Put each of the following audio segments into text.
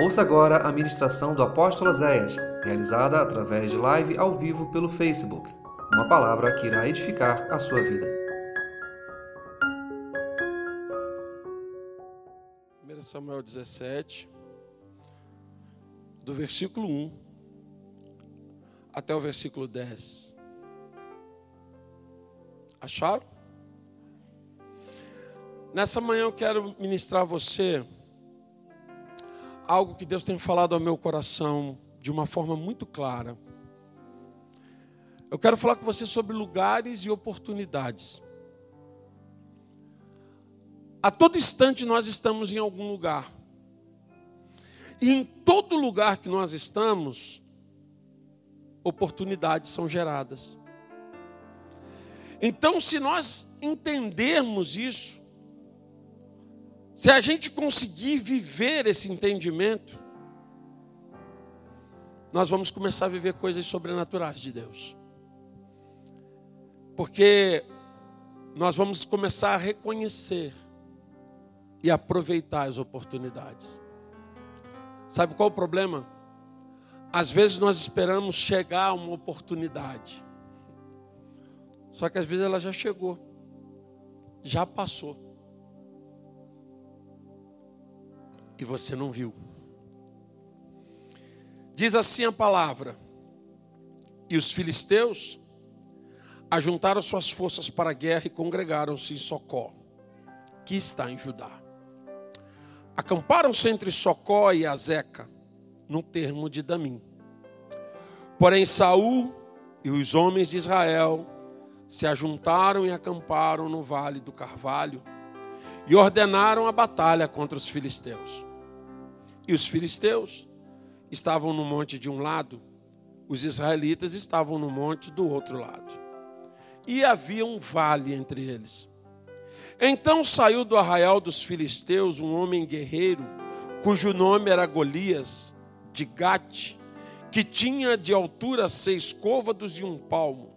Ouça agora a ministração do apóstolo Zéias, realizada através de live ao vivo pelo Facebook. Uma palavra que irá edificar a sua vida. 1 Samuel 17, do versículo 1 até o versículo 10. Acharam? Nessa manhã eu quero ministrar a você algo que Deus tem falado ao meu coração de uma forma muito clara. Eu quero falar com você sobre lugares e oportunidades. A todo instante nós estamos em algum lugar. E em todo lugar que nós estamos, oportunidades são geradas. Então, se nós entendermos isso, se a gente conseguir viver esse entendimento, nós vamos começar a viver coisas sobrenaturais de Deus. Porque nós vamos começar a reconhecer e aproveitar as oportunidades. Sabe qual o problema? Às vezes nós esperamos chegar a uma oportunidade. Só que às vezes ela já chegou, já passou. E você não viu. Diz assim a palavra: E os filisteus ajuntaram suas forças para a guerra e congregaram-se em Socó, que está em Judá. Acamparam-se entre Socó e Azeca, no termo de Damim. Porém, Saul e os homens de Israel se ajuntaram e acamparam no vale do Carvalho e ordenaram a batalha contra os filisteus. E os filisteus estavam no monte de um lado, os israelitas estavam no monte do outro lado. E havia um vale entre eles. Então saiu do arraial dos filisteus um homem guerreiro, cujo nome era Golias, de Gate, que tinha de altura seis côvados e um palmo.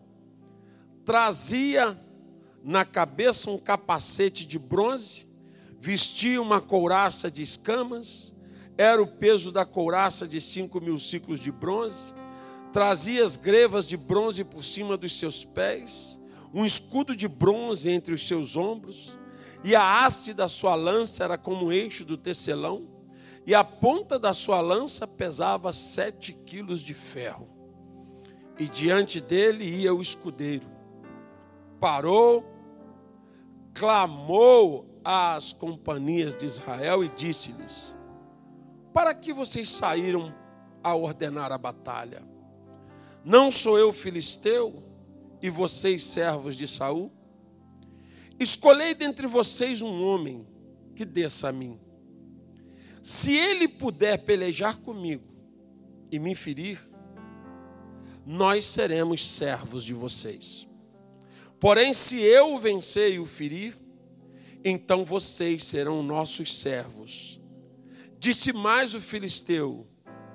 Trazia na cabeça um capacete de bronze, vestia uma couraça de escamas, era o peso da couraça de cinco mil ciclos de bronze, trazia as grevas de bronze por cima dos seus pés, um escudo de bronze entre os seus ombros, e a haste da sua lança era como o eixo do tecelão, e a ponta da sua lança pesava sete quilos de ferro. E diante dele ia o escudeiro. Parou, clamou às companhias de Israel e disse-lhes: para que vocês saíram a ordenar a batalha? Não sou eu filisteu e vocês servos de Saul? Escolhei dentre vocês um homem que desça a mim. Se ele puder pelejar comigo e me ferir, nós seremos servos de vocês. Porém, se eu vencer e o ferir, então vocês serão nossos servos Disse mais o filisteu: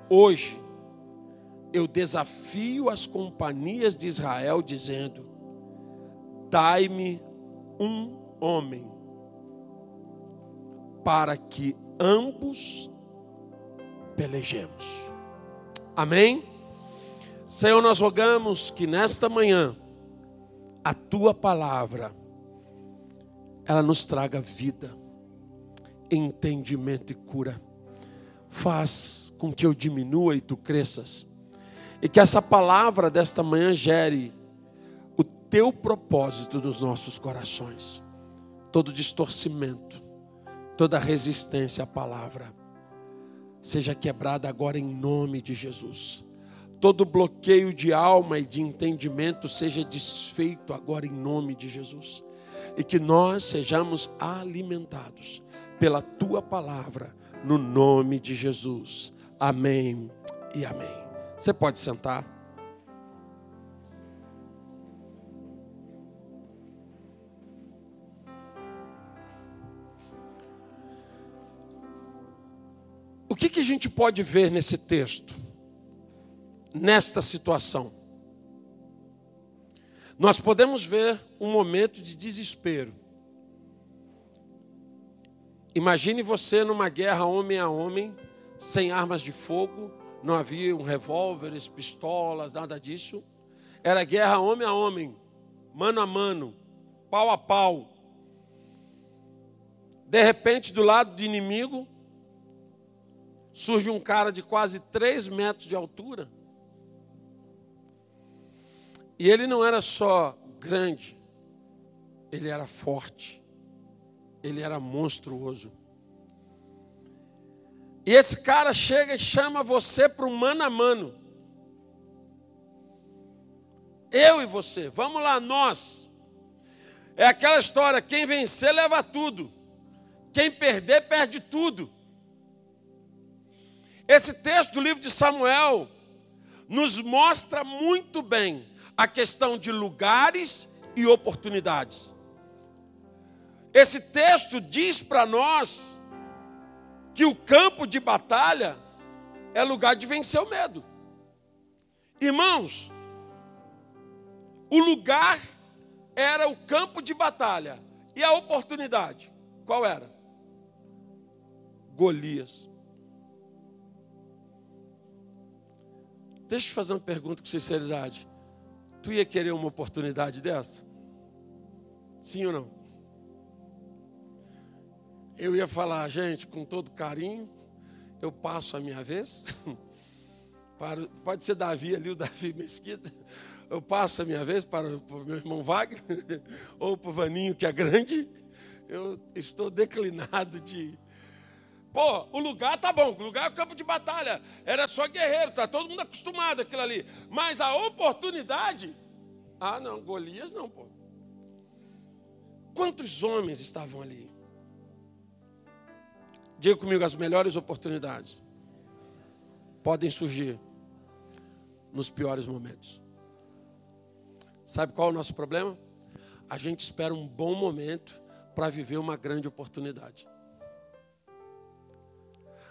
Hoje eu desafio as companhias de Israel, dizendo: Dai-me um homem, para que ambos pelejemos. Amém? Senhor, nós rogamos que nesta manhã a tua palavra ela nos traga vida, entendimento e cura faz com que eu diminua e tu cresças. E que essa palavra desta manhã gere o teu propósito nos nossos corações. Todo distorcimento, toda resistência à palavra, seja quebrada agora em nome de Jesus. Todo bloqueio de alma e de entendimento seja desfeito agora em nome de Jesus. E que nós sejamos alimentados pela tua palavra no nome de Jesus. Amém e amém. Você pode sentar. O que, que a gente pode ver nesse texto, nesta situação? Nós podemos ver um momento de desespero. Imagine você numa guerra homem a homem, sem armas de fogo, não havia um revólveres, pistolas, nada disso. Era guerra homem a homem, mano a mano, pau a pau. De repente, do lado do inimigo, surge um cara de quase 3 metros de altura. E ele não era só grande, ele era forte, ele era monstruoso. E esse cara chega e chama você para um mano a mano. Eu e você, vamos lá, nós. É aquela história: quem vencer leva tudo, quem perder perde tudo. Esse texto do livro de Samuel nos mostra muito bem a questão de lugares e oportunidades. Esse texto diz para nós que o campo de batalha é lugar de vencer o medo. Irmãos, o lugar era o campo de batalha e a oportunidade, qual era? Golias. Deixa eu fazer uma pergunta com sinceridade. Tu ia querer uma oportunidade dessa? Sim ou não? Eu ia falar, gente, com todo carinho, eu passo a minha vez. pode ser Davi ali, o Davi Mesquita. Eu passo a minha vez para o meu irmão Wagner, ou para o Vaninho, que é grande. Eu estou declinado de, Pô, o lugar tá bom, o lugar é o campo de batalha. Era só guerreiro, tá todo mundo acostumado aquilo ali. Mas a oportunidade, ah não, Golias não, pô. Quantos homens estavam ali? Diga comigo, as melhores oportunidades podem surgir nos piores momentos. Sabe qual é o nosso problema? A gente espera um bom momento para viver uma grande oportunidade.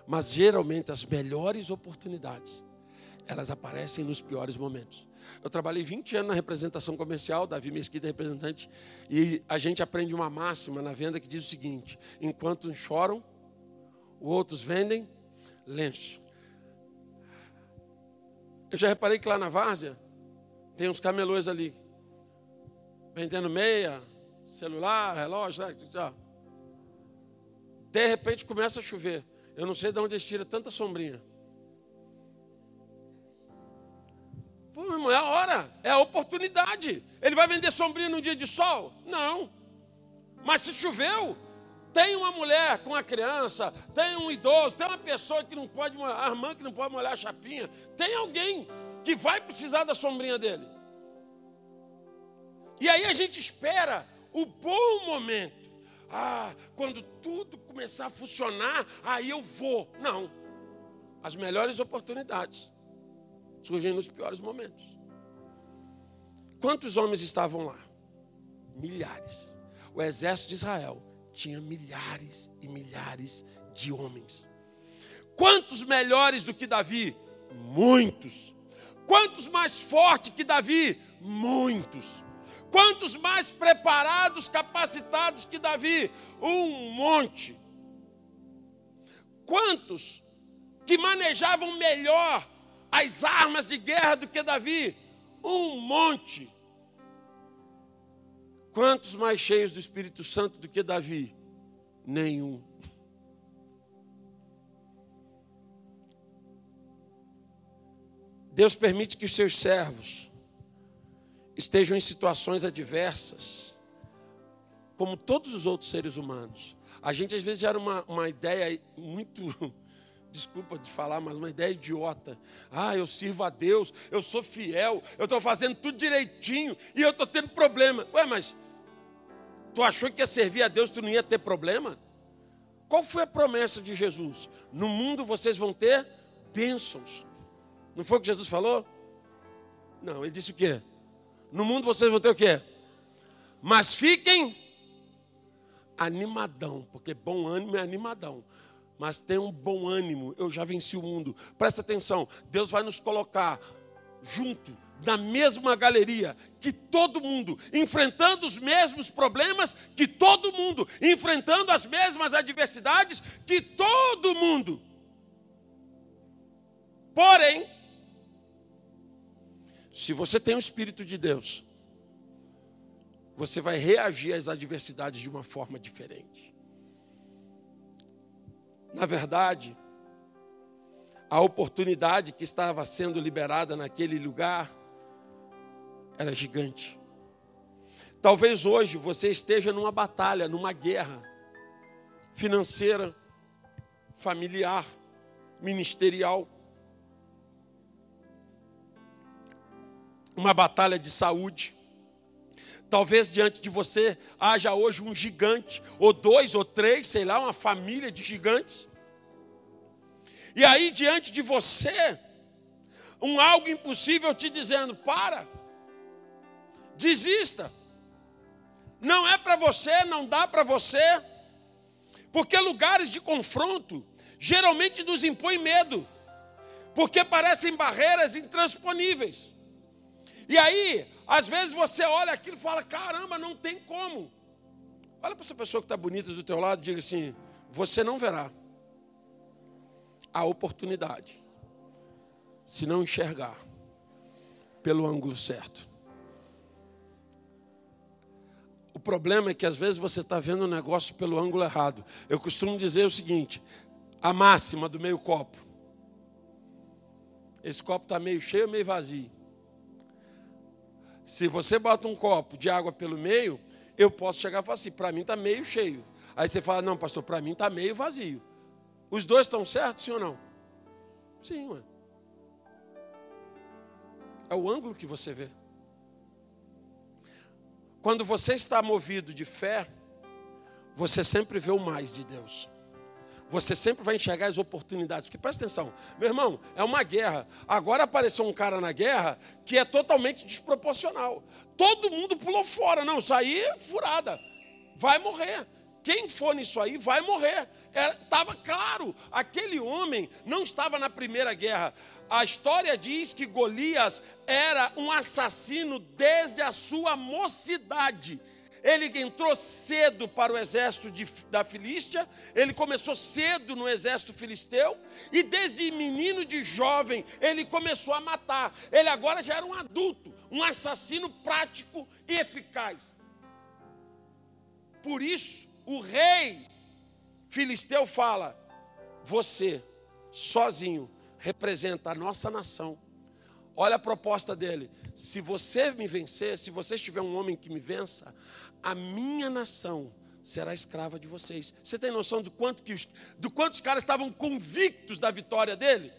Mas geralmente as melhores oportunidades, elas aparecem nos piores momentos. Eu trabalhei 20 anos na representação comercial, Davi Mesquita é representante, e a gente aprende uma máxima na venda que diz o seguinte: enquanto choram, outros vendem lenço. Eu já reparei que lá na várzea tem uns camelôs ali, vendendo meia, celular, relógio, já. De repente começa a chover. Eu não sei de onde eles tiram tanta sombrinha. Pô, irmão, é a hora, é a oportunidade. Ele vai vender sombrinha num dia de sol? Não. Mas se choveu, tem uma mulher com uma criança, tem um idoso, tem uma pessoa que não pode, a irmã que não pode molhar a chapinha, tem alguém que vai precisar da sombrinha dele. E aí a gente espera o bom momento. Ah, quando tudo começar a funcionar, aí eu vou. Não. As melhores oportunidades surgem nos piores momentos. Quantos homens estavam lá? Milhares. O exército de Israel tinha milhares e milhares de homens. Quantos melhores do que Davi? Muitos. Quantos mais fortes que Davi? Muitos. Quantos mais preparados, capacitados que Davi? Um monte. Quantos que manejavam melhor as armas de guerra do que Davi? Um monte. Quantos mais cheios do Espírito Santo do que Davi? Nenhum. Deus permite que os seus servos estejam em situações adversas, como todos os outros seres humanos. A gente às vezes gera uma, uma ideia muito, desculpa de falar, mas uma ideia idiota. Ah, eu sirvo a Deus, eu sou fiel, eu estou fazendo tudo direitinho e eu estou tendo problema. Ué, mas tu achou que ia servir a Deus, tu não ia ter problema? Qual foi a promessa de Jesus? No mundo vocês vão ter bênçãos. Não foi o que Jesus falou? Não, ele disse o quê? No mundo vocês vão ter o quê? Mas fiquem animadão, porque bom ânimo é animadão. Mas tem um bom ânimo, eu já venci o mundo. Presta atenção, Deus vai nos colocar junto, na mesma galeria, que todo mundo, enfrentando os mesmos problemas, que todo mundo, enfrentando as mesmas adversidades, que todo mundo. Porém, se você tem o Espírito de Deus, você vai reagir às adversidades de uma forma diferente. Na verdade, a oportunidade que estava sendo liberada naquele lugar era gigante. Talvez hoje você esteja numa batalha, numa guerra financeira, familiar, ministerial, uma batalha de saúde. Talvez diante de você haja hoje um gigante, ou dois, ou três, sei lá, uma família de gigantes. E aí diante de você, um algo impossível te dizendo: para, desista, não é para você, não dá para você, porque lugares de confronto geralmente nos impõem medo, porque parecem barreiras intransponíveis. E aí, às vezes você olha aquilo e fala: caramba, não tem como. Olha para essa pessoa que está bonita do teu lado e diga assim: você não verá a oportunidade se não enxergar pelo ângulo certo. Problema é que às vezes você está vendo o negócio pelo ângulo errado. Eu costumo dizer o seguinte: a máxima do meio copo. Esse copo está meio cheio meio vazio? Se você bota um copo de água pelo meio, eu posso chegar e falar assim: para mim está meio cheio. Aí você fala: não, pastor, para mim está meio vazio. Os dois estão certos, sim ou não? Sim, ué. É o ângulo que você vê. Quando você está movido de fé, você sempre vê o mais de Deus você sempre vai enxergar as oportunidades. Porque presta atenção, meu irmão, é uma guerra. Agora apareceu um cara na guerra que é totalmente desproporcional. Todo mundo pulou fora. Não, aí é furada. Vai morrer. Quem for nisso aí vai morrer. Estava é, claro, aquele homem não estava na primeira guerra. A história diz que Golias era um assassino desde a sua mocidade. Ele entrou cedo para o exército de, da Filístia, ele começou cedo no exército filisteu, e desde menino de jovem ele começou a matar. Ele agora já era um adulto, um assassino prático e eficaz. Por isso, o rei filisteu fala: Você, sozinho, representa a nossa nação. Olha a proposta dele: se você me vencer, se você tiver um homem que me vença, a minha nação será escrava de vocês. Você tem noção do quanto que os, do quanto os caras estavam convictos da vitória dele?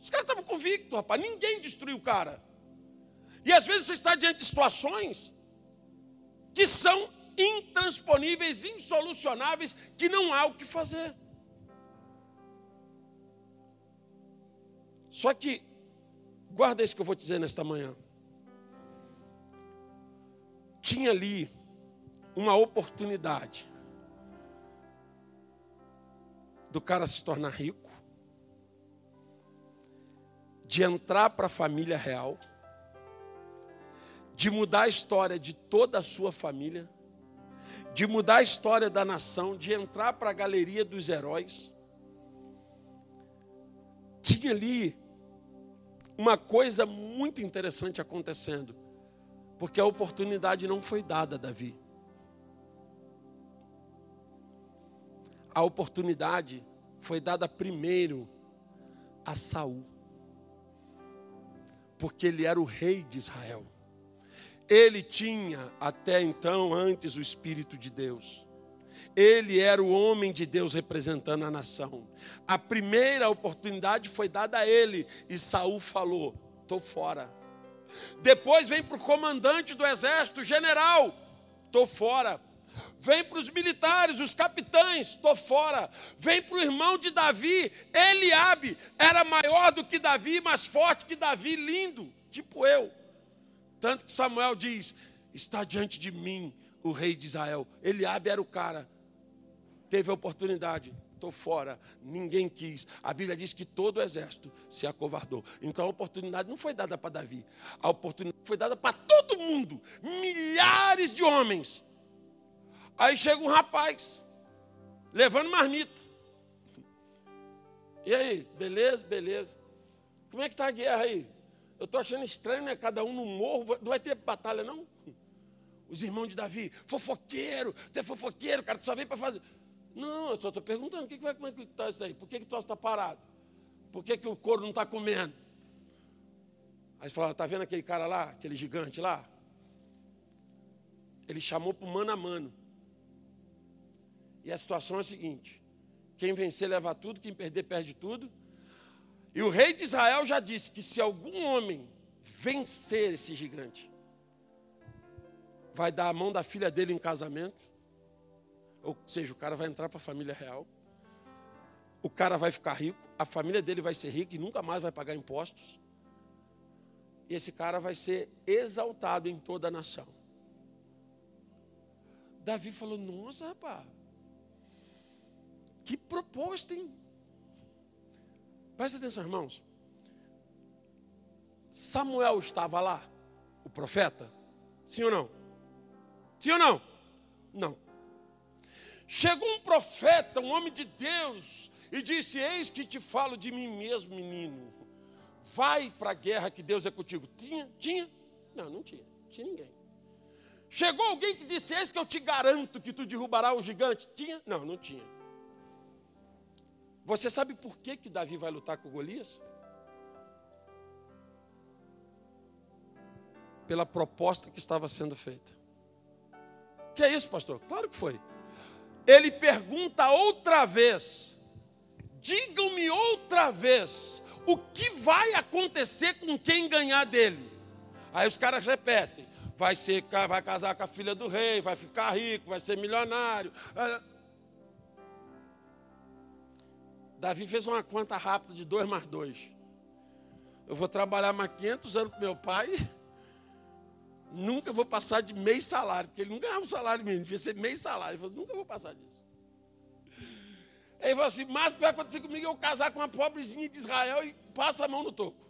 Os caras estavam convictos, rapaz. Ninguém destruiu o cara. E às vezes você está diante de situações que são intransponíveis, insolucionáveis, que não há o que fazer. Só que, guarda isso que eu vou te dizer nesta manhã. Tinha ali uma oportunidade do cara se tornar rico, de entrar para a família real, de mudar a história de toda a sua família, de mudar a história da nação, de entrar para a galeria dos heróis. Tinha ali uma coisa muito interessante acontecendo, porque a oportunidade não foi dada a Davi. a oportunidade foi dada primeiro a Saul. Porque ele era o rei de Israel. Ele tinha até então antes o espírito de Deus. Ele era o homem de Deus representando a nação. A primeira oportunidade foi dada a ele e Saul falou: "Tô fora". Depois vem para o comandante do exército, general, "Tô fora". Vem para os militares, os capitães, estou fora. Vem para o irmão de Davi, Eliabe, era maior do que Davi, mais forte que Davi, lindo, tipo eu. Tanto que Samuel diz: está diante de mim o rei de Israel. Eliabe era o cara, teve a oportunidade, estou fora, ninguém quis. A Bíblia diz que todo o exército se acovardou. Então a oportunidade não foi dada para Davi, a oportunidade foi dada para todo mundo, milhares de homens Aí chega um rapaz, levando marmita. E aí, beleza, beleza. Como é que está a guerra aí? Eu estou achando estranho, né? Cada um no morro. Não vai ter batalha, não? Os irmãos de Davi, fofoqueiro, tu é fofoqueiro, cara, tu só vem para fazer. Não, eu só estou perguntando, o que, que vai, como é que está isso aí? Por que, que tu está parado? Por que, que o couro não está comendo? Aí você fala, está vendo aquele cara lá, aquele gigante lá? Ele chamou para o mano a mano. E a situação é a seguinte: quem vencer leva tudo, quem perder perde tudo. E o rei de Israel já disse que se algum homem vencer esse gigante, vai dar a mão da filha dele em casamento, ou seja, o cara vai entrar para a família real, o cara vai ficar rico, a família dele vai ser rica e nunca mais vai pagar impostos, e esse cara vai ser exaltado em toda a nação. Davi falou: Nossa, rapaz, que proposta, hein? Presta atenção, irmãos. Samuel estava lá, o profeta? Sim ou não? Sim ou não? Não. Chegou um profeta, um homem de Deus, e disse: Eis que te falo de mim mesmo, menino. Vai para a guerra que Deus é contigo. Tinha? Tinha? Não, não tinha. Não tinha ninguém. Chegou alguém que disse: Eis que eu te garanto que tu derrubará o gigante. Tinha? Não, não tinha. Você sabe por que, que Davi vai lutar com Golias? Pela proposta que estava sendo feita. Que é isso, pastor? Claro que foi. Ele pergunta outra vez: digam-me outra vez, o que vai acontecer com quem ganhar dele? Aí os caras repetem: vai, ser, vai casar com a filha do rei, vai ficar rico, vai ser milionário. Davi fez uma conta rápida de dois mais dois. Eu vou trabalhar mais 500 anos com meu pai. Nunca vou passar de meio salário, porque ele não ganhava um salário mínimo, devia ser meio salário. Ele falou, nunca vou passar disso. Ele falou assim: mas o que vai acontecer comigo é eu casar com uma pobrezinha de Israel e passa a mão no toco.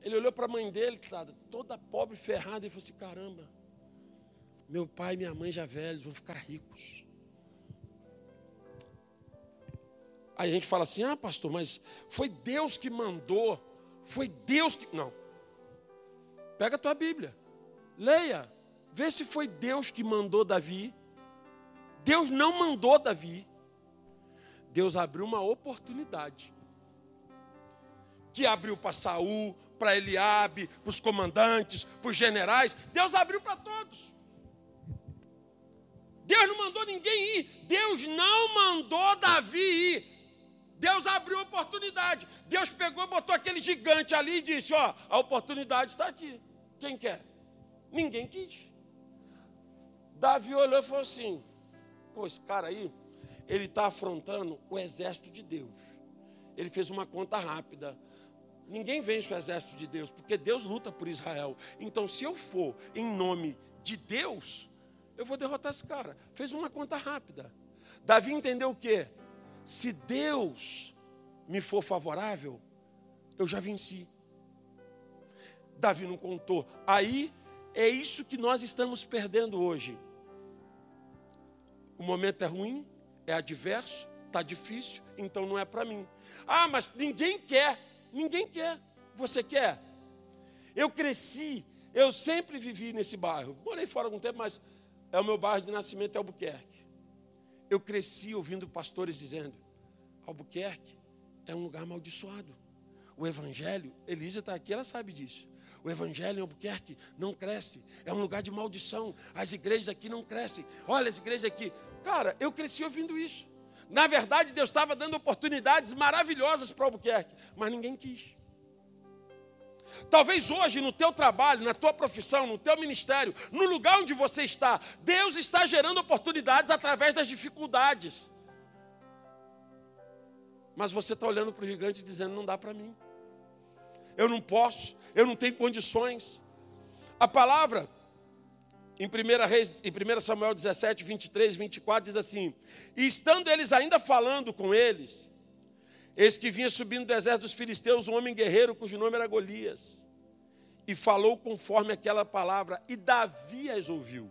Ele olhou para a mãe dele, toda pobre, ferrada, e falou assim: caramba, meu pai e minha mãe já velhos, vão ficar ricos. Aí a gente fala assim: ah, pastor, mas foi Deus que mandou, foi Deus que. Não. Pega a tua Bíblia, leia, vê se foi Deus que mandou Davi. Deus não mandou Davi. Deus abriu uma oportunidade. Que abriu para Saul, para Eliabe, para os comandantes, para os generais. Deus abriu para todos. Deus não mandou ninguém ir. Deus não mandou Davi ir. Deus abriu oportunidade. Deus pegou, botou aquele gigante ali e disse: Ó, a oportunidade está aqui. Quem quer? Ninguém quis. Davi olhou e falou assim: Pô, esse cara aí, ele está afrontando o exército de Deus. Ele fez uma conta rápida. Ninguém vence o exército de Deus, porque Deus luta por Israel. Então, se eu for em nome de Deus, eu vou derrotar esse cara. Fez uma conta rápida. Davi entendeu o quê? Se Deus me for favorável, eu já venci. Davi não contou. Aí é isso que nós estamos perdendo hoje. O momento é ruim, é adverso, está difícil, então não é para mim. Ah, mas ninguém quer, ninguém quer. Você quer? Eu cresci, eu sempre vivi nesse bairro. Morei fora algum tempo, mas é o meu bairro de nascimento, é Albuquerque. Eu cresci ouvindo pastores dizendo: Albuquerque é um lugar amaldiçoado. O Evangelho, Elisa está aqui, ela sabe disso. O Evangelho em Albuquerque não cresce, é um lugar de maldição. As igrejas aqui não crescem. Olha as igrejas aqui. Cara, eu cresci ouvindo isso. Na verdade, Deus estava dando oportunidades maravilhosas para Albuquerque, mas ninguém quis. Talvez hoje no teu trabalho, na tua profissão, no teu ministério, no lugar onde você está, Deus está gerando oportunidades através das dificuldades. Mas você está olhando para o gigante dizendo: não dá para mim. Eu não posso, eu não tenho condições. A palavra, em 1, Reis, em 1 Samuel 17, 23, 24, diz assim: E estando eles ainda falando com eles, eis que vinha subindo do exército dos filisteus um homem guerreiro cujo nome era Golias e falou conforme aquela palavra, e Davi as ouviu.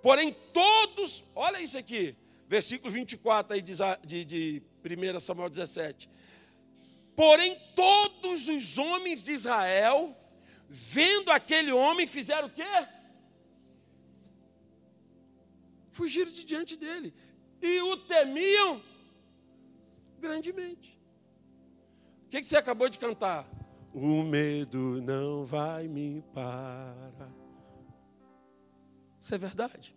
Porém, todos, olha isso aqui, versículo 24 aí de, de, de 1 Samuel 17. Porém, todos os homens de Israel, vendo aquele homem, fizeram o quê? Fugiram de diante dele. E o temiam grandemente. O que, você acabou de cantar? O medo não vai me parar. Isso é verdade.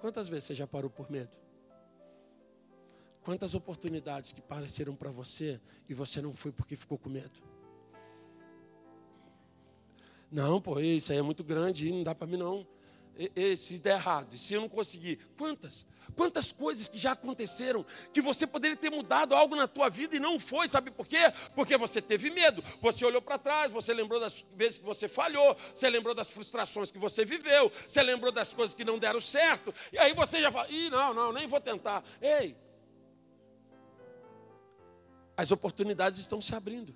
Quantas vezes você já parou por medo? Quantas oportunidades que pareceram para você e você não foi porque ficou com medo? Não, pô, isso aí é muito grande, não dá para mim não se der errado, se eu não conseguir, quantas? Quantas coisas que já aconteceram que você poderia ter mudado algo na tua vida e não foi, sabe por quê? Porque você teve medo, você olhou para trás, você lembrou das vezes que você falhou, você lembrou das frustrações que você viveu, você lembrou das coisas que não deram certo, e aí você já fala: "Ih, não, não, nem vou tentar". Ei. As oportunidades estão se abrindo.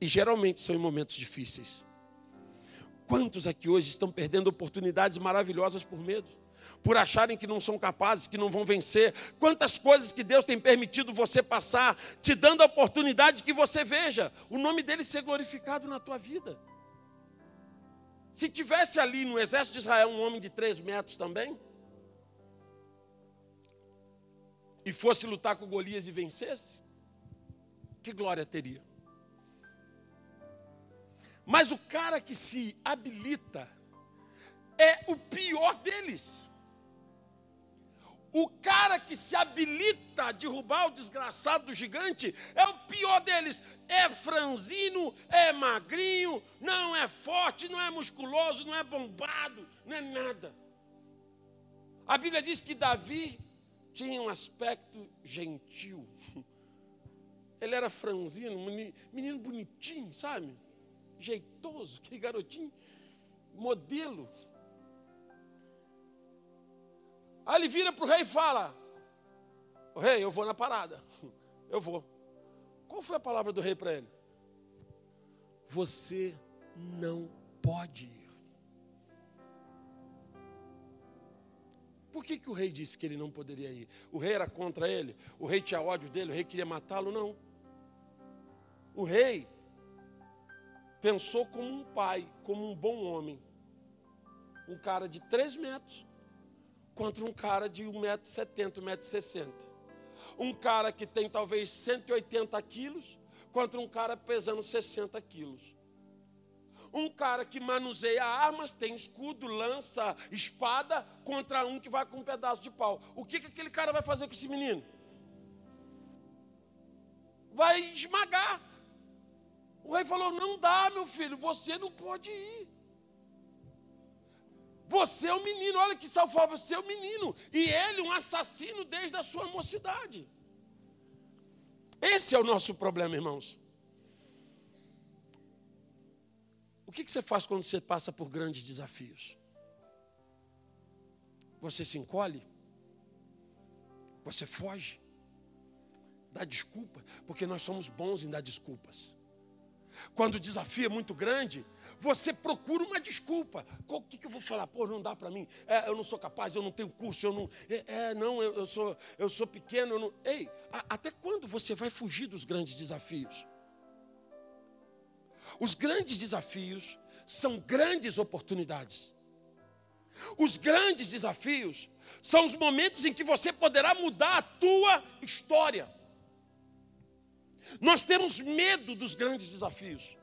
E geralmente são em momentos difíceis. Quantos aqui hoje estão perdendo oportunidades maravilhosas por medo? Por acharem que não são capazes, que não vão vencer. Quantas coisas que Deus tem permitido você passar, te dando a oportunidade que você veja o nome dele ser glorificado na tua vida. Se tivesse ali no exército de Israel um homem de três metros também, e fosse lutar com Golias e vencesse, que glória teria? Mas o cara que se habilita é o pior deles. O cara que se habilita a derrubar o desgraçado do gigante é o pior deles. É franzino, é magrinho, não é forte, não é musculoso, não é bombado, não é nada. A Bíblia diz que Davi tinha um aspecto gentil. Ele era franzino, menino bonitinho, sabe? Jeitoso, aquele garotinho, modelo. Aí ele vira para o rei e fala: O rei, eu vou na parada. Eu vou. Qual foi a palavra do rei para ele? Você não pode ir. Por que, que o rei disse que ele não poderia ir? O rei era contra ele? O rei tinha ódio dele? O rei queria matá-lo? Não. O rei pensou como um pai, como um bom homem. Um cara de 3 metros contra um cara de 1,70m, 1,60m. Um cara que tem talvez 180 quilos contra um cara pesando 60 quilos. Um cara que manuseia armas, tem escudo, lança, espada, contra um que vai com um pedaço de pau. O que, que aquele cara vai fazer com esse menino? Vai esmagar. O rei falou: Não dá, meu filho, você não pode ir. Você é um menino, olha que salvar, você é um menino. E ele, um assassino desde a sua mocidade. Esse é o nosso problema, irmãos. O que, que você faz quando você passa por grandes desafios? Você se encolhe? Você foge? Dá desculpa? Porque nós somos bons em dar desculpas. Quando o desafio é muito grande, você procura uma desculpa. O que, que eu vou falar? Pô, não dá para mim. É, eu não sou capaz, eu não tenho curso, eu não. É, é não, eu, eu, sou, eu sou pequeno. Eu não... Ei, a, até quando você vai fugir dos grandes desafios? Os grandes desafios são grandes oportunidades. Os grandes desafios são os momentos em que você poderá mudar a tua história. Nós temos medo dos grandes desafios.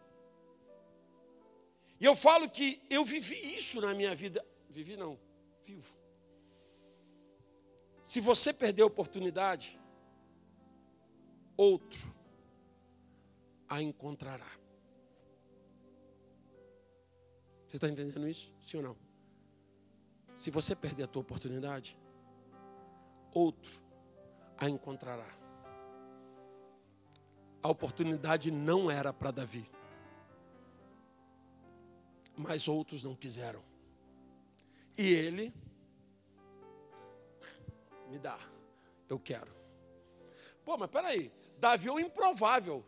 E eu falo que eu vivi isso na minha vida. Vivi não, vivo. Se você perder a oportunidade, outro a encontrará. Você está entendendo isso? Sim ou não? Se você perder a tua oportunidade, outro a encontrará a oportunidade não era para Davi. Mas outros não quiseram. E ele me dá. Eu quero. Pô, mas peraí. Davi é o improvável.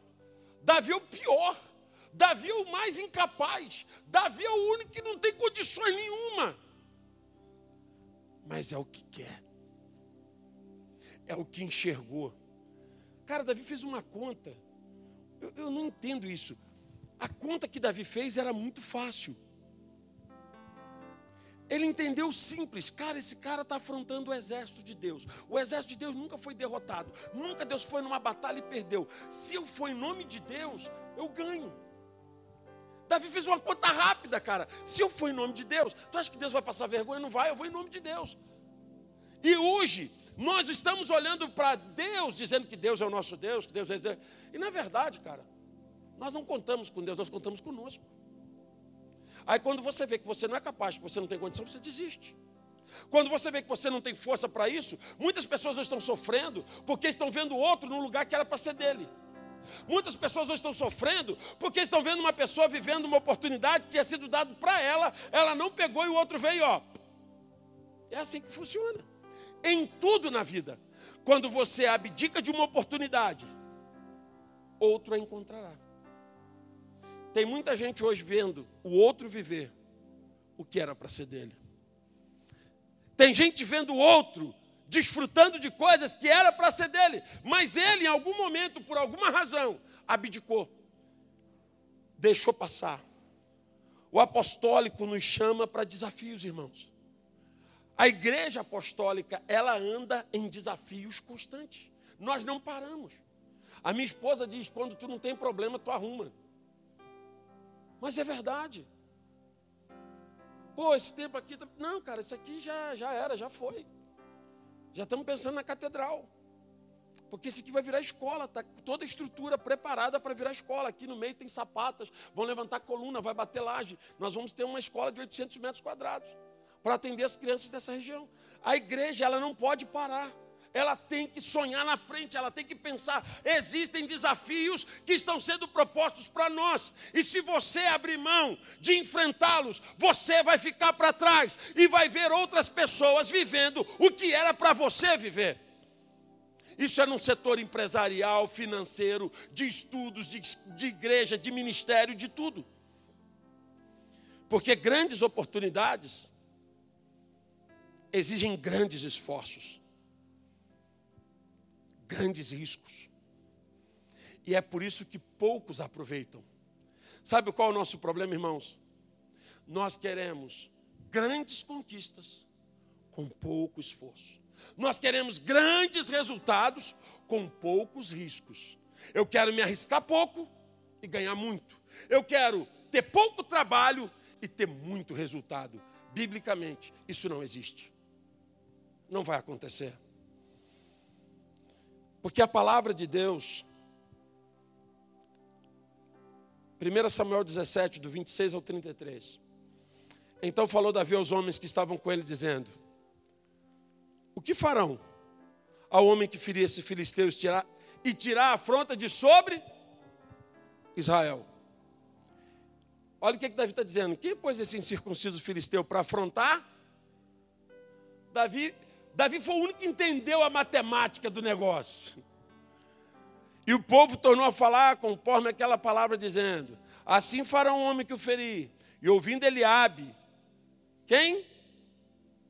Davi é o pior. Davi é o mais incapaz. Davi é o único que não tem condições nenhuma. Mas é o que quer. é o que enxergou. Cara, Davi fez uma conta. Eu, eu não entendo isso. A conta que Davi fez era muito fácil. Ele entendeu simples, cara, esse cara está afrontando o exército de Deus. O exército de Deus nunca foi derrotado. Nunca Deus foi numa batalha e perdeu. Se eu for em nome de Deus, eu ganho. Davi fez uma conta rápida, cara. Se eu for em nome de Deus, tu acha que Deus vai passar vergonha? Não vai, eu vou em nome de Deus. E hoje, nós estamos olhando para Deus, dizendo que Deus é o nosso Deus, que Deus é Deus. E na verdade, cara, nós não contamos com Deus, nós contamos conosco. Aí quando você vê que você não é capaz, que você não tem condição, você desiste. Quando você vê que você não tem força para isso, muitas pessoas estão sofrendo porque estão vendo outro no lugar que era para ser dele. Muitas pessoas estão sofrendo porque estão vendo uma pessoa vivendo uma oportunidade que tinha sido dado para ela, ela não pegou e o outro veio, ó. É assim que funciona. Em tudo na vida. Quando você abdica de uma oportunidade, outro a encontrará. Tem muita gente hoje vendo o outro viver o que era para ser dele. Tem gente vendo o outro desfrutando de coisas que era para ser dele, mas ele, em algum momento, por alguma razão, abdicou, deixou passar. O apostólico nos chama para desafios, irmãos. A igreja apostólica, ela anda em desafios constantes. Nós não paramos. A minha esposa diz: quando tu não tem problema, tu arruma. Mas é verdade. Pô, esse tempo aqui. Tá- não, cara, isso aqui já, já era, já foi. Já estamos pensando na catedral. Porque isso aqui vai virar escola, está toda a estrutura preparada para virar escola. Aqui no meio tem sapatas, vão levantar coluna, vai bater laje. Nós vamos ter uma escola de 800 metros quadrados para atender as crianças dessa região. A igreja, ela não pode parar ela tem que sonhar na frente, ela tem que pensar. Existem desafios que estão sendo propostos para nós, e se você abrir mão de enfrentá-los, você vai ficar para trás e vai ver outras pessoas vivendo o que era para você viver. Isso é no setor empresarial, financeiro, de estudos, de, de igreja, de ministério, de tudo. Porque grandes oportunidades exigem grandes esforços grandes riscos. E é por isso que poucos aproveitam. Sabe qual é o nosso problema, irmãos? Nós queremos grandes conquistas com pouco esforço. Nós queremos grandes resultados com poucos riscos. Eu quero me arriscar pouco e ganhar muito. Eu quero ter pouco trabalho e ter muito resultado. Biblicamente, isso não existe. Não vai acontecer. Porque a palavra de Deus, 1 Samuel 17, do 26 ao 33. Então falou Davi aos homens que estavam com ele, dizendo: O que farão ao homem que ferir esse filisteu e tirar, e tirar a afronta de sobre Israel? Olha o que, que Davi está dizendo. Quem pôs esse incircunciso filisteu para afrontar? Davi Davi foi o único que entendeu a matemática do negócio. E o povo tornou a falar conforme aquela palavra dizendo: Assim fará um homem que o ferir. E ouvindo Eliabe, quem?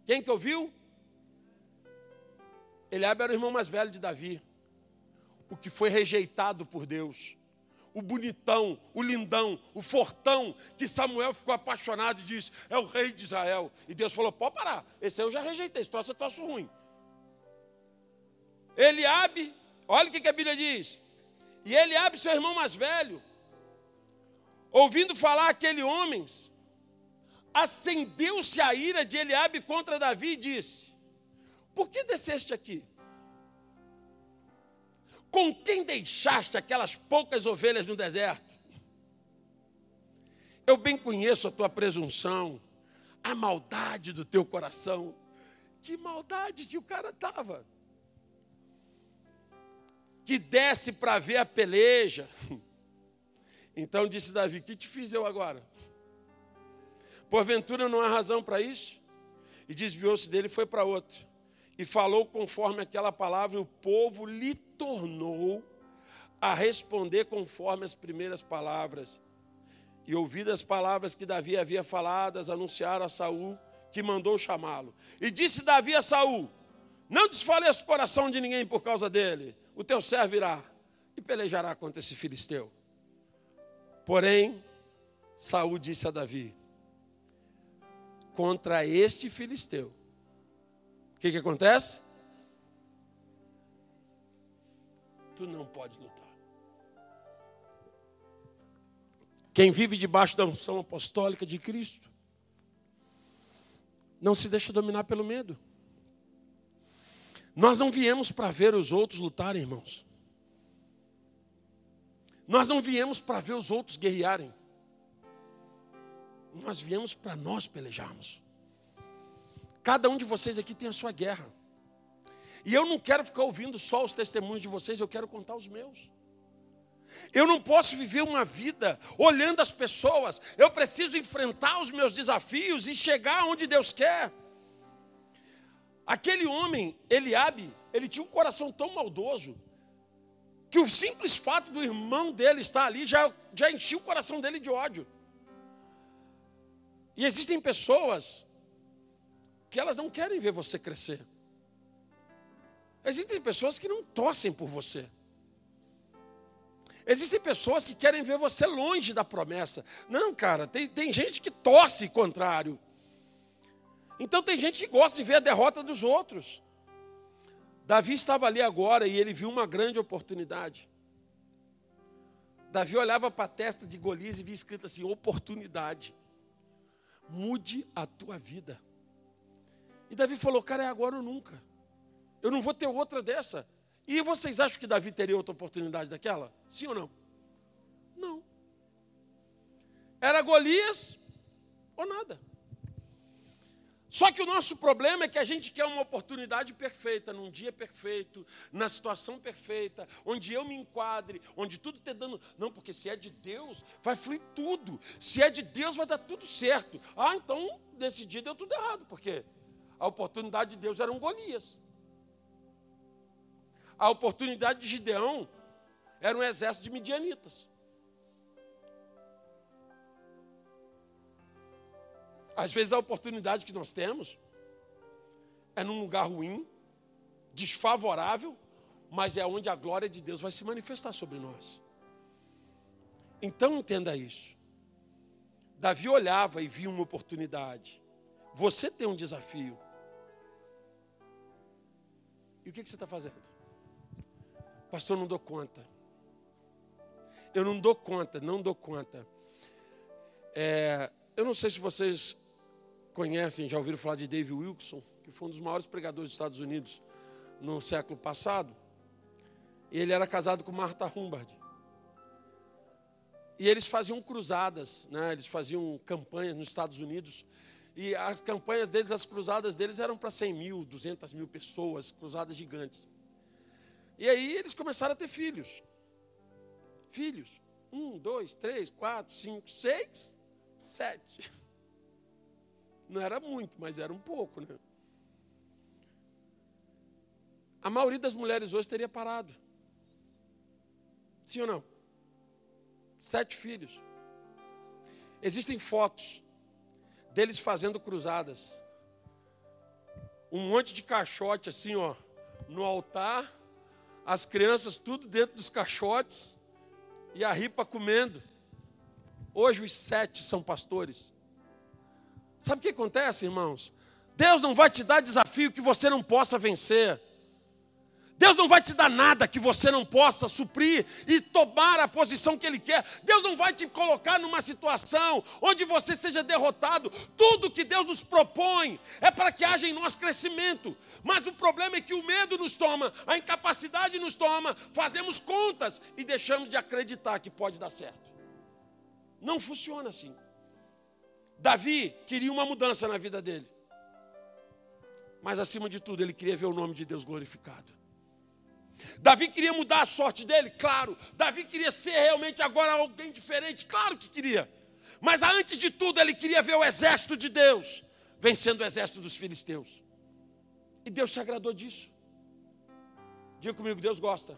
Quem que ouviu? Eliabe era o irmão mais velho de Davi, o que foi rejeitado por Deus o bonitão, o lindão, o fortão, que Samuel ficou apaixonado e disse: é o rei de Israel. E Deus falou: pode parar, esse aí eu já rejeitei, esse troço é troço ruim. Eliabe, olha o que a Bíblia diz. E Eliabe, seu irmão mais velho, ouvindo falar aquele homem, acendeu-se a ira de Eliabe contra Davi e disse: Por que desceste aqui? Com quem deixaste aquelas poucas ovelhas no deserto? Eu bem conheço a tua presunção, a maldade do teu coração. Que maldade que o cara estava. Que desce para ver a peleja. Então disse Davi: Que te fiz eu agora? Porventura não há razão para isso? E desviou-se dele e foi para outro e falou conforme aquela palavra, e o povo lhe tornou a responder conforme as primeiras palavras. E ouvidas as palavras que Davi havia faladas, anunciaram a Saul que mandou chamá-lo. E disse Davi a Saul: Não desfaleça o coração de ninguém por causa dele. O teu servo irá e pelejará contra esse filisteu. Porém, Saul disse a Davi: Contra este filisteu. O que, que acontece? Tu não pode lutar. Quem vive debaixo da unção apostólica de Cristo não se deixa dominar pelo medo. Nós não viemos para ver os outros lutarem, irmãos. Nós não viemos para ver os outros guerrearem. Nós viemos para nós pelejarmos. Cada um de vocês aqui tem a sua guerra. E eu não quero ficar ouvindo só os testemunhos de vocês, eu quero contar os meus. Eu não posso viver uma vida olhando as pessoas. Eu preciso enfrentar os meus desafios e chegar onde Deus quer. Aquele homem, Eliabe, ele tinha um coração tão maldoso que o simples fato do irmão dele estar ali já, já enchia o coração dele de ódio. E existem pessoas que elas não querem ver você crescer. Existem pessoas que não torcem por você. Existem pessoas que querem ver você longe da promessa. Não, cara, tem, tem gente que torce contrário. Então tem gente que gosta de ver a derrota dos outros. Davi estava ali agora e ele viu uma grande oportunidade. Davi olhava para a testa de Golias e via escrito assim: oportunidade. Mude a tua vida. E Davi falou: Cara, é agora ou nunca. Eu não vou ter outra dessa. E vocês acham que Davi teria outra oportunidade daquela? Sim ou não? Não. Era Golias ou nada. Só que o nosso problema é que a gente quer uma oportunidade perfeita, num dia perfeito, na situação perfeita, onde eu me enquadre, onde tudo está dando. Não, porque se é de Deus, vai fluir tudo. Se é de Deus, vai dar tudo certo. Ah, então nesse dia deu tudo errado, porque a oportunidade de Deus era um Golias. A oportunidade de Gideão era um exército de midianitas. Às vezes a oportunidade que nós temos é num lugar ruim, desfavorável, mas é onde a glória de Deus vai se manifestar sobre nós. Então entenda isso. Davi olhava e via uma oportunidade. Você tem um desafio. E o que, você está fazendo? Pastor, não dou conta. Eu não dou conta, não dou conta. É, eu não sei se vocês conhecem, já ouviram falar de David Wilson, que foi um dos maiores pregadores dos Estados Unidos no século passado. Ele era casado com Martha Humbard. E eles faziam cruzadas, né? eles faziam campanhas nos Estados Unidos. E as campanhas deles, as cruzadas deles eram para 100 mil, 200 mil pessoas, cruzadas gigantes. E aí eles começaram a ter filhos. Filhos. Um, dois, três, quatro, cinco, seis, sete. Não era muito, mas era um pouco, né? A maioria das mulheres hoje teria parado. Sim ou não? Sete filhos. Existem fotos deles fazendo cruzadas. Um monte de caixote assim, ó, no altar as crianças tudo dentro dos caixotes e a ripa comendo. Hoje os sete são pastores. Sabe o que acontece, irmãos? Deus não vai te dar desafio que você não possa vencer. Deus não vai te dar nada que você não possa suprir e tomar a posição que Ele quer. Deus não vai te colocar numa situação onde você seja derrotado. Tudo que Deus nos propõe é para que haja em nós crescimento. Mas o problema é que o medo nos toma, a incapacidade nos toma, fazemos contas e deixamos de acreditar que pode dar certo. Não funciona assim. Davi queria uma mudança na vida dele. Mas acima de tudo, ele queria ver o nome de Deus glorificado. Davi queria mudar a sorte dele? Claro. Davi queria ser realmente agora alguém diferente? Claro que queria. Mas antes de tudo, ele queria ver o exército de Deus vencendo o exército dos filisteus. E Deus se agradou disso. Diga comigo, Deus gosta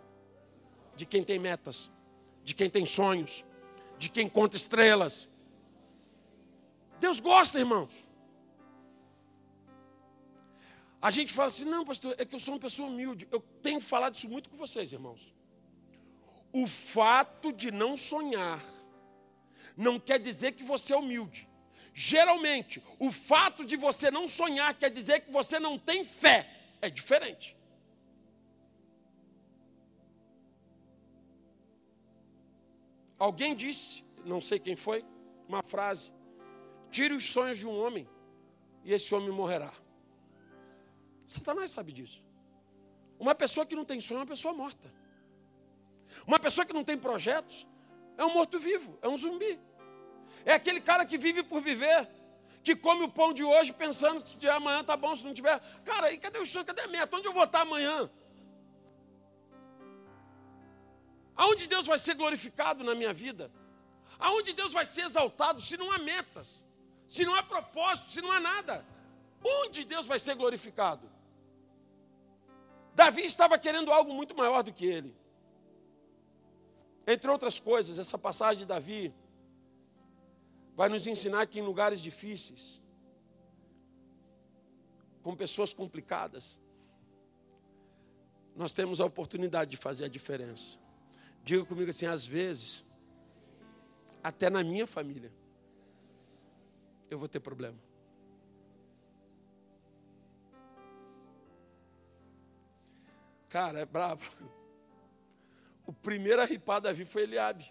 de quem tem metas, de quem tem sonhos, de quem conta estrelas. Deus gosta, irmãos. A gente fala assim, não, pastor, é que eu sou uma pessoa humilde. Eu tenho falado isso muito com vocês, irmãos. O fato de não sonhar não quer dizer que você é humilde. Geralmente, o fato de você não sonhar quer dizer que você não tem fé. É diferente. Alguém disse, não sei quem foi, uma frase: tire os sonhos de um homem e esse homem morrerá. Satanás sabe disso. Uma pessoa que não tem sonho é uma pessoa morta. Uma pessoa que não tem projetos é um morto-vivo, é um zumbi. É aquele cara que vive por viver, que come o pão de hoje pensando que se tiver amanhã tá bom, se não tiver. Cara, e cadê o sonho? Cadê a meta? Onde eu vou estar amanhã? Aonde Deus vai ser glorificado na minha vida? Aonde Deus vai ser exaltado se não há metas, se não há propósito, se não há nada? Onde Deus vai ser glorificado? Davi estava querendo algo muito maior do que ele. Entre outras coisas, essa passagem de Davi vai nos ensinar que em lugares difíceis, com pessoas complicadas, nós temos a oportunidade de fazer a diferença. Diga comigo assim, às vezes, até na minha família, eu vou ter problema. Cara, é brabo. O primeiro a ripar Davi foi Eliabe.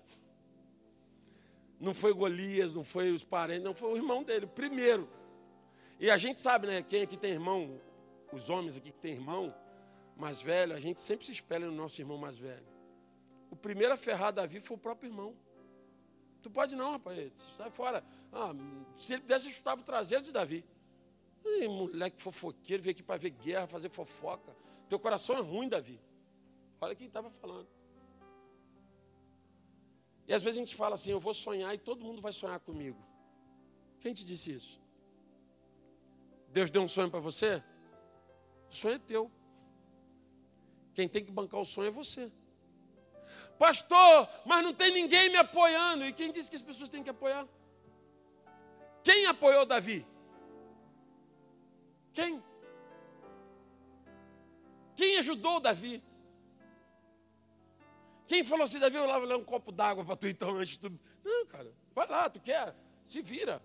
Não foi Golias, não foi os parentes, não foi o irmão dele, o primeiro. E a gente sabe, né? Quem aqui tem irmão, os homens aqui que tem irmão mais velho, a gente sempre se espelha no nosso irmão mais velho. O primeiro a ferrar Davi foi o próprio irmão. Tu pode não, rapaz, sai fora. Ah, se ele pudesse, chutava o traseiro de Davi. Ih, moleque fofoqueiro, veio aqui para ver guerra, fazer fofoca. Teu coração é ruim, Davi. Olha quem estava falando. E às vezes a gente fala assim: eu vou sonhar e todo mundo vai sonhar comigo. Quem te disse isso? Deus deu um sonho para você? O sonho é teu. Quem tem que bancar o sonho é você. Pastor, mas não tem ninguém me apoiando. E quem disse que as pessoas têm que apoiar? Quem apoiou Davi? Quem? Quem ajudou Davi? Quem falou assim, Davi, eu lavo um copo d'água para tu então antes tu. Não, cara, vai lá, tu quer, se vira.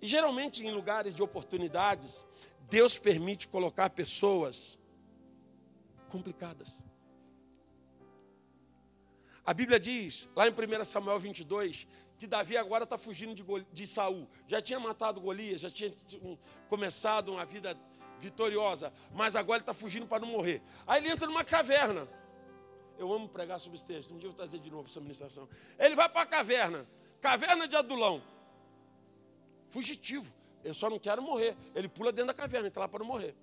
E geralmente em lugares de oportunidades, Deus permite colocar pessoas complicadas. A Bíblia diz, lá em 1 Samuel 22, que Davi agora está fugindo de, de Saul. Já tinha matado Golias, já tinha começado uma vida vitoriosa, mas agora ele está fugindo para não morrer. Aí ele entra numa caverna. Eu amo pregar sobre esse texto, um dia eu vou trazer de novo essa ministração. Ele vai para a caverna, caverna de Adulão, fugitivo. Eu só não quero morrer. Ele pula dentro da caverna, entra lá para não morrer.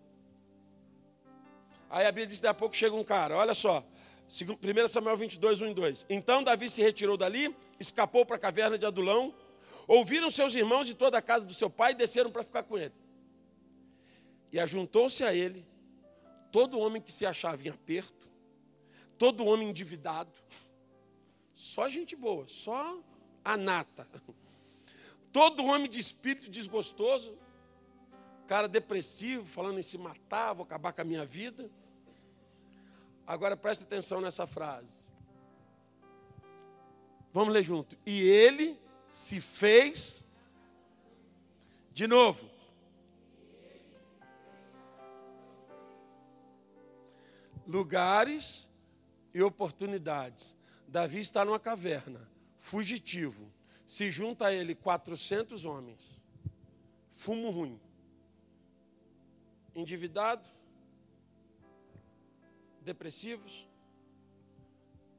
Aí a Bíblia diz: daqui a pouco chega um cara, olha só, 1 Samuel 22, 1 e 2. Então Davi se retirou dali, escapou para a caverna de Adulão. Ouviram seus irmãos de toda a casa do seu pai e desceram para ficar com ele. E ajuntou-se a ele todo homem que se achava em aperto, todo homem endividado, só gente boa, só a nata. Todo homem de espírito desgostoso, cara depressivo, falando em se matar, vou acabar com a minha vida. Agora preste atenção nessa frase. Vamos ler junto. E ele se fez de novo. Lugares e oportunidades. Davi está numa caverna, fugitivo. Se junta a ele 400 homens. Fumo ruim. Endividado. Depressivos.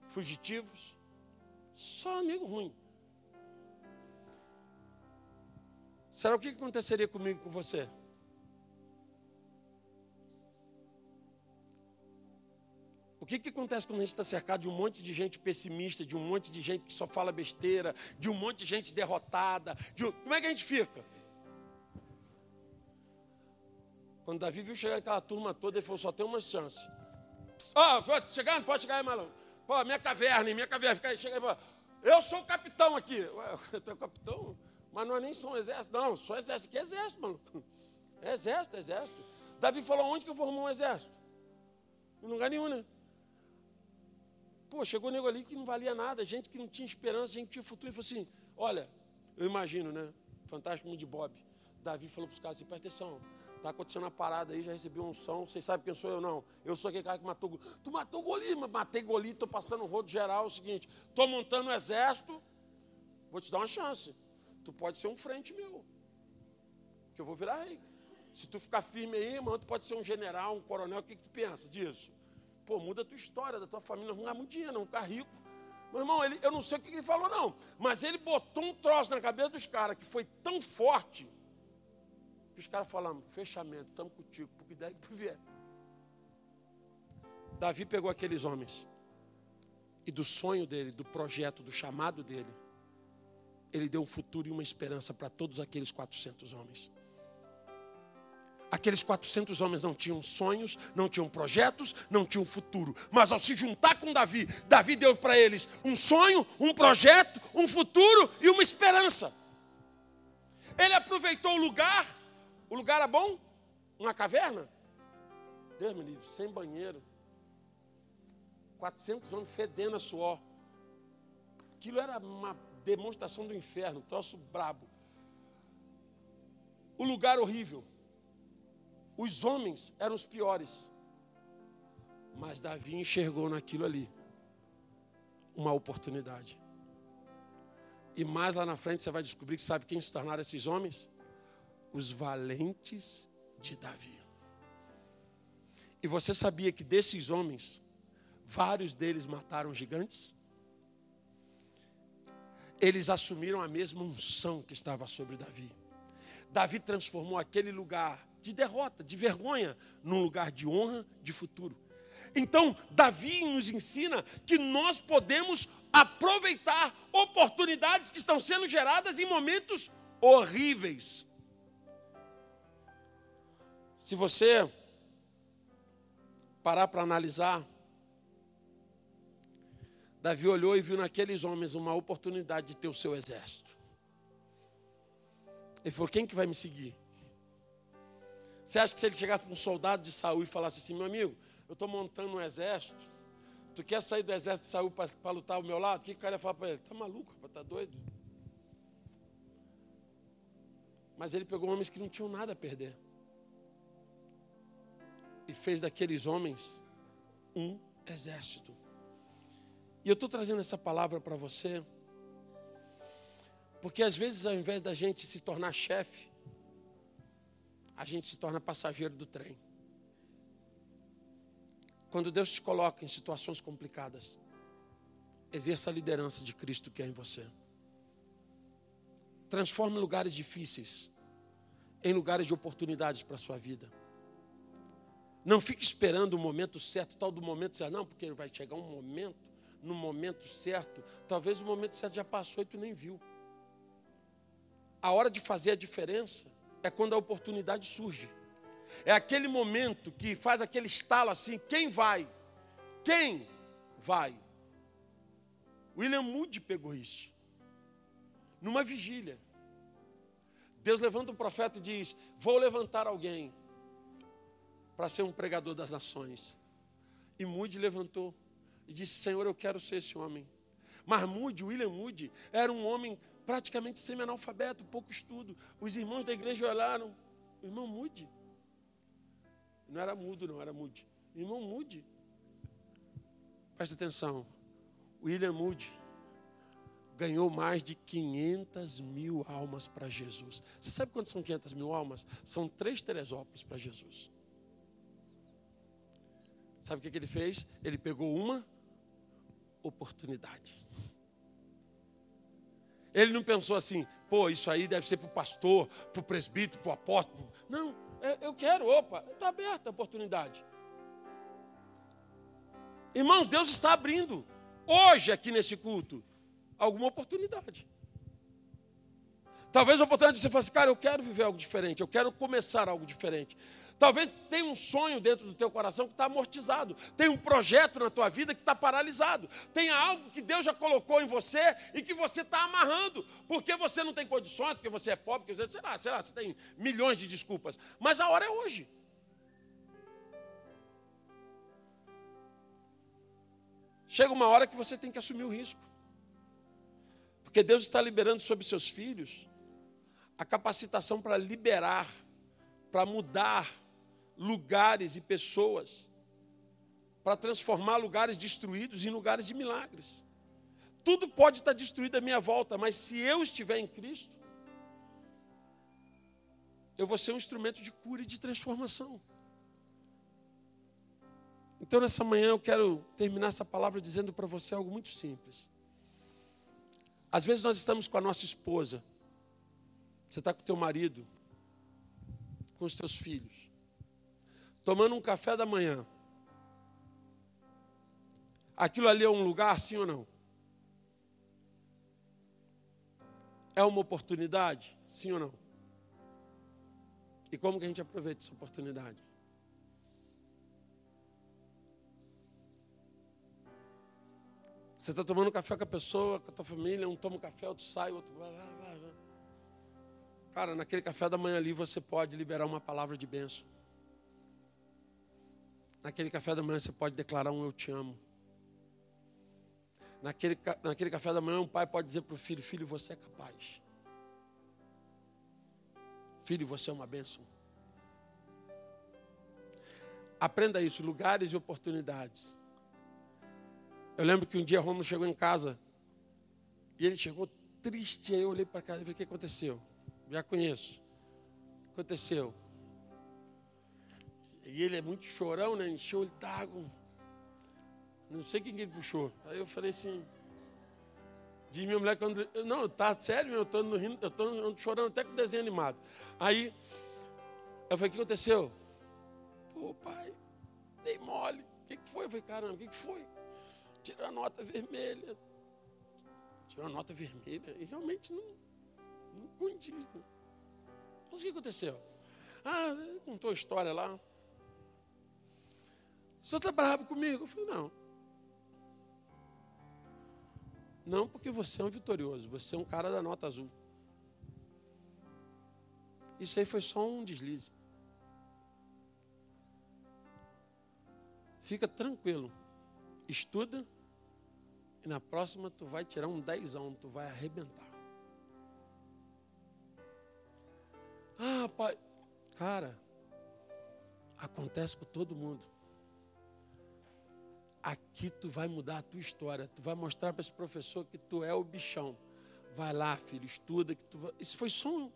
Fugitivos. Só amigo ruim. Será o que aconteceria comigo com você? Que, que acontece quando a gente está cercado de um monte de gente pessimista, de um monte de gente que só fala besteira, de um monte de gente derrotada? De... Como é que a gente fica? Quando Davi viu chegar aquela turma toda, ele falou: só tem uma chance. Ó, oh, chegar, não pode chegar aí, malandro. Pô, minha caverna, minha caverna, fica aí, chega aí. Pô. Eu sou o capitão aqui. Ué, é o capitão? Mas não é nem um exército, não, só exército. Que exército, mano? É exército, exército. Davi falou: onde que eu vou arrumar um exército? Em lugar nenhum, né? Pô, chegou nego ali que não valia nada, gente que não tinha esperança, gente que tinha futuro. E falou assim: olha, eu imagino, né? Fantástico mundo de Bob. Davi falou para os caras assim: presta atenção, está acontecendo uma parada aí, já recebi um som, vocês sabem quem sou eu? Não. Eu sou aquele cara que matou Tu matou Goli, matei Goli, estou passando o rodo geral. É o seguinte: estou montando um exército, vou te dar uma chance. Tu pode ser um frente meu, que eu vou virar rei. Se tu ficar firme aí, mano, tu pode ser um general, um coronel, o que, que tu pensa disso? Pô, muda a tua história, da tua família, não vão ganhar muito dinheiro, não ficar rico. Meu irmão, ele, eu não sei o que ele falou, não. Mas ele botou um troço na cabeça dos caras que foi tão forte que os caras falaram, fechamento, estamos contigo, porque daí que tu vier. Davi pegou aqueles homens e do sonho dele, do projeto, do chamado dele, ele deu um futuro e uma esperança para todos aqueles 400 homens. Aqueles 400 homens não tinham sonhos, não tinham projetos, não tinham futuro. Mas ao se juntar com Davi, Davi deu para eles um sonho, um projeto, um futuro e uma esperança. Ele aproveitou o lugar. O lugar era bom? Uma caverna? Deus me livre, sem banheiro. 400 homens fedendo a suor. Aquilo era uma demonstração do inferno, troço brabo. O lugar horrível. Os homens eram os piores. Mas Davi enxergou naquilo ali uma oportunidade. E mais lá na frente você vai descobrir que sabe quem se tornaram esses homens? Os valentes de Davi. E você sabia que desses homens, vários deles mataram gigantes? Eles assumiram a mesma unção que estava sobre Davi. Davi transformou aquele lugar de derrota, de vergonha, num lugar de honra, de futuro. Então, Davi nos ensina que nós podemos aproveitar oportunidades que estão sendo geradas em momentos horríveis. Se você parar para analisar, Davi olhou e viu naqueles homens uma oportunidade de ter o seu exército. Ele falou: quem que vai me seguir? Você acha que se ele chegasse para um soldado de Saul e falasse assim, meu amigo, eu estou montando um exército, tu quer sair do exército de Saul para lutar ao meu lado? O que, que o cara ia falar para ele? Está maluco, está doido? Mas ele pegou homens que não tinham nada a perder. E fez daqueles homens um exército. E eu estou trazendo essa palavra para você, porque às vezes, ao invés da gente se tornar chefe, a gente se torna passageiro do trem. Quando Deus te coloca em situações complicadas, exerça a liderança de Cristo que é em você. Transforme lugares difíceis em lugares de oportunidades para a sua vida. Não fique esperando o momento certo, tal do momento certo, não, porque vai chegar um momento, no momento certo, talvez o momento certo já passou e tu nem viu. A hora de fazer a diferença é quando a oportunidade surge. É aquele momento que faz aquele estalo assim: quem vai? Quem vai? William Moody pegou isso. Numa vigília. Deus levanta um profeta e diz: Vou levantar alguém para ser um pregador das nações. E Moody levantou e disse: Senhor, eu quero ser esse homem. Mas Moody, William Moody, era um homem praticamente semi-analfabeto, pouco estudo. Os irmãos da igreja olharam, irmão mude. Não era mudo, não, era mude. Irmão mude. Presta atenção. William Moody ganhou mais de 500 mil almas para Jesus. Você sabe quantas são 500 mil almas? São três Teresópolis para Jesus. Sabe o que ele fez? Ele pegou uma oportunidade. Ele não pensou assim, pô, isso aí deve ser para o pastor, para o presbítero, para o apóstolo. Não, eu quero, opa, está aberta a oportunidade. Irmãos, Deus está abrindo, hoje aqui nesse culto, alguma oportunidade. Talvez a oportunidade de você falar assim, cara, eu quero viver algo diferente, eu quero começar algo diferente. Talvez tenha um sonho dentro do teu coração que está amortizado, tem um projeto na tua vida que está paralisado, tem algo que Deus já colocou em você e que você está amarrando, porque você não tem condições, porque você é pobre, porque você, sei lá, sei lá, você tem milhões de desculpas. Mas a hora é hoje. Chega uma hora que você tem que assumir o risco. Porque Deus está liberando sobre seus filhos a capacitação para liberar, para mudar lugares e pessoas, para transformar lugares destruídos em lugares de milagres. Tudo pode estar destruído à minha volta, mas se eu estiver em Cristo, eu vou ser um instrumento de cura e de transformação. Então, nessa manhã, eu quero terminar essa palavra dizendo para você algo muito simples. Às vezes, nós estamos com a nossa esposa, você está com o teu marido, com os teus filhos, tomando um café da manhã. Aquilo ali é um lugar, sim ou não? É uma oportunidade, sim ou não? E como que a gente aproveita essa oportunidade? Você está tomando café com a pessoa, com a tua família, um toma um café, outro sai, outro. Cara, naquele café da manhã ali você pode liberar uma palavra de bênção. Naquele café da manhã você pode declarar um eu te amo. Naquele, naquele café da manhã um pai pode dizer para o filho: Filho, você é capaz. Filho, você é uma bênção. Aprenda isso, lugares e oportunidades. Eu lembro que um dia Romulo chegou em casa e ele chegou triste. Aí eu olhei para casa e falei: O que aconteceu? Já conheço. Aconteceu? E ele é muito chorão, né? Encheu ele d'água. Não sei quem que ele puxou. Aí eu falei assim. Diz minha mulher quando. Não, tá sério, eu estou rindo, eu estou chorando até com desenho animado. Aí eu falei, o que aconteceu? Pô, pai, dei mole. O que, que foi? Eu falei, caramba, o que, que foi? Tirou a nota vermelha. Tirou a nota vermelha. E realmente não, não condiz. Né? Mas o que aconteceu? Ah, contou a história lá. O senhor está bravo comigo? Eu falei, não. Não porque você é um vitorioso, você é um cara da nota azul. Isso aí foi só um deslize. Fica tranquilo. Estuda e na próxima tu vai tirar um dezão, tu vai arrebentar. Ah, pai, cara, acontece com todo mundo. Aqui tu vai mudar a tua história, tu vai mostrar para esse professor que tu é o bichão. Vai lá, filho, estuda que tu. Isso foi só um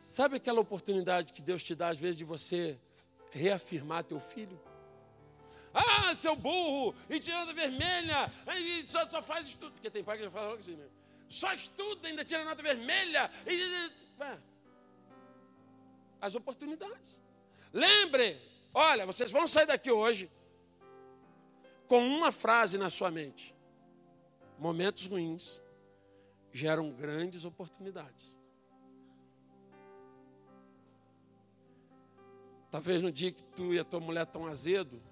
Sabe aquela oportunidade que Deus te dá às vezes de você reafirmar teu filho? Ah, seu burro, e tira nota vermelha, e só, só faz estudo. Porque tem pai que já fala assim, né? Só estuda, ainda tira nota vermelha. E, as oportunidades. Lembre, olha, vocês vão sair daqui hoje com uma frase na sua mente. Momentos ruins geram grandes oportunidades. Talvez no dia que tu e a tua mulher estão azedo,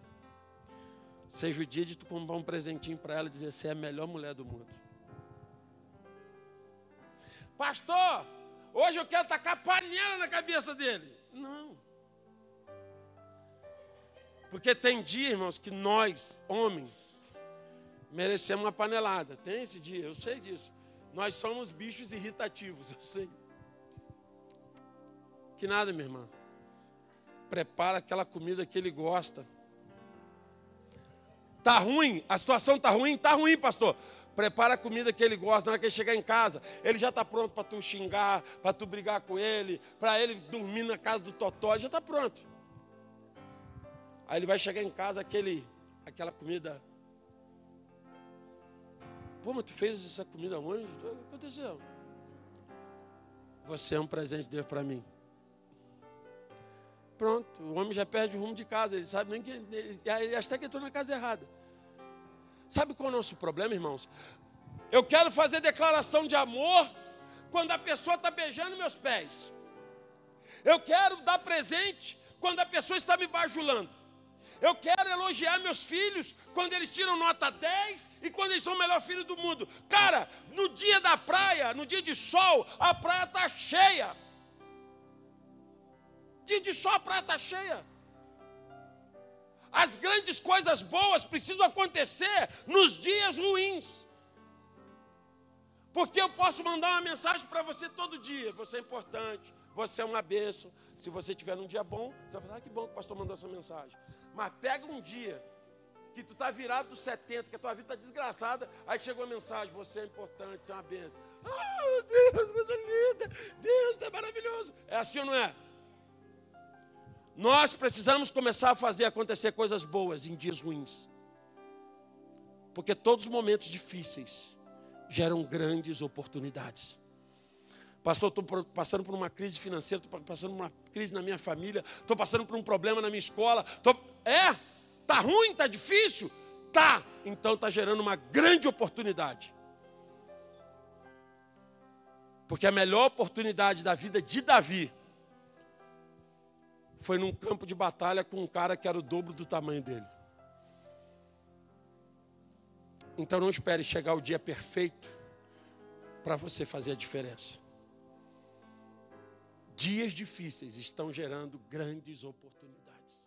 seja o dia de tu comprar um presentinho para ela e dizer: Você é a melhor mulher do mundo. Pastor, hoje eu quero tacar panela na cabeça dele. Não. Porque tem dia, irmãos, que nós, homens, merecemos uma panelada. Tem esse dia, eu sei disso. Nós somos bichos irritativos, eu sei. Que nada, minha irmã prepara aquela comida que ele gosta. Tá ruim? A situação tá ruim? Tá ruim, pastor. Prepara a comida que ele gosta. Na hora que ele chegar em casa, ele já está pronto para tu xingar, para tu brigar com ele, para ele dormir na casa do Totó, já está pronto. Aí ele vai chegar em casa, aquele, aquela comida. Pô, mas tu fez essa comida onde? O que aconteceu? Você é um presente de Deus para mim. Pronto, o homem já perde o rumo de casa, ele sabe nem que. Ele, ele acha que entrou na casa errada. Sabe qual é o nosso problema, irmãos? Eu quero fazer declaração de amor quando a pessoa está beijando meus pés. Eu quero dar presente quando a pessoa está me bajulando. Eu quero elogiar meus filhos quando eles tiram nota 10 e quando eles são o melhor filho do mundo. Cara, no dia da praia, no dia de sol, a praia está cheia. Dia de sol a praia está cheia. As grandes coisas boas precisam acontecer nos dias ruins. Porque eu posso mandar uma mensagem para você todo dia. Você é importante, você é uma bênção. Se você tiver num dia bom, você vai falar, ah, que bom que o pastor mandou essa mensagem. Mas pega um dia que tu está virado dos 70, que a tua vida está desgraçada, aí chegou a mensagem, você é importante, você é uma bênção. Ah, oh, Deus, coisa linda, Deus, é maravilhoso. É assim ou não é? Nós precisamos começar a fazer acontecer coisas boas em dias ruins. Porque todos os momentos difíceis geram grandes oportunidades. Pastor, estou passando por uma crise financeira, estou passando por uma crise na minha família, estou passando por um problema na minha escola. Tô... É? Tá ruim? Tá difícil? Tá. Então está gerando uma grande oportunidade. Porque a melhor oportunidade da vida de Davi foi num campo de batalha com um cara que era o dobro do tamanho dele. Então não espere chegar o dia perfeito para você fazer a diferença. Dias difíceis estão gerando grandes oportunidades.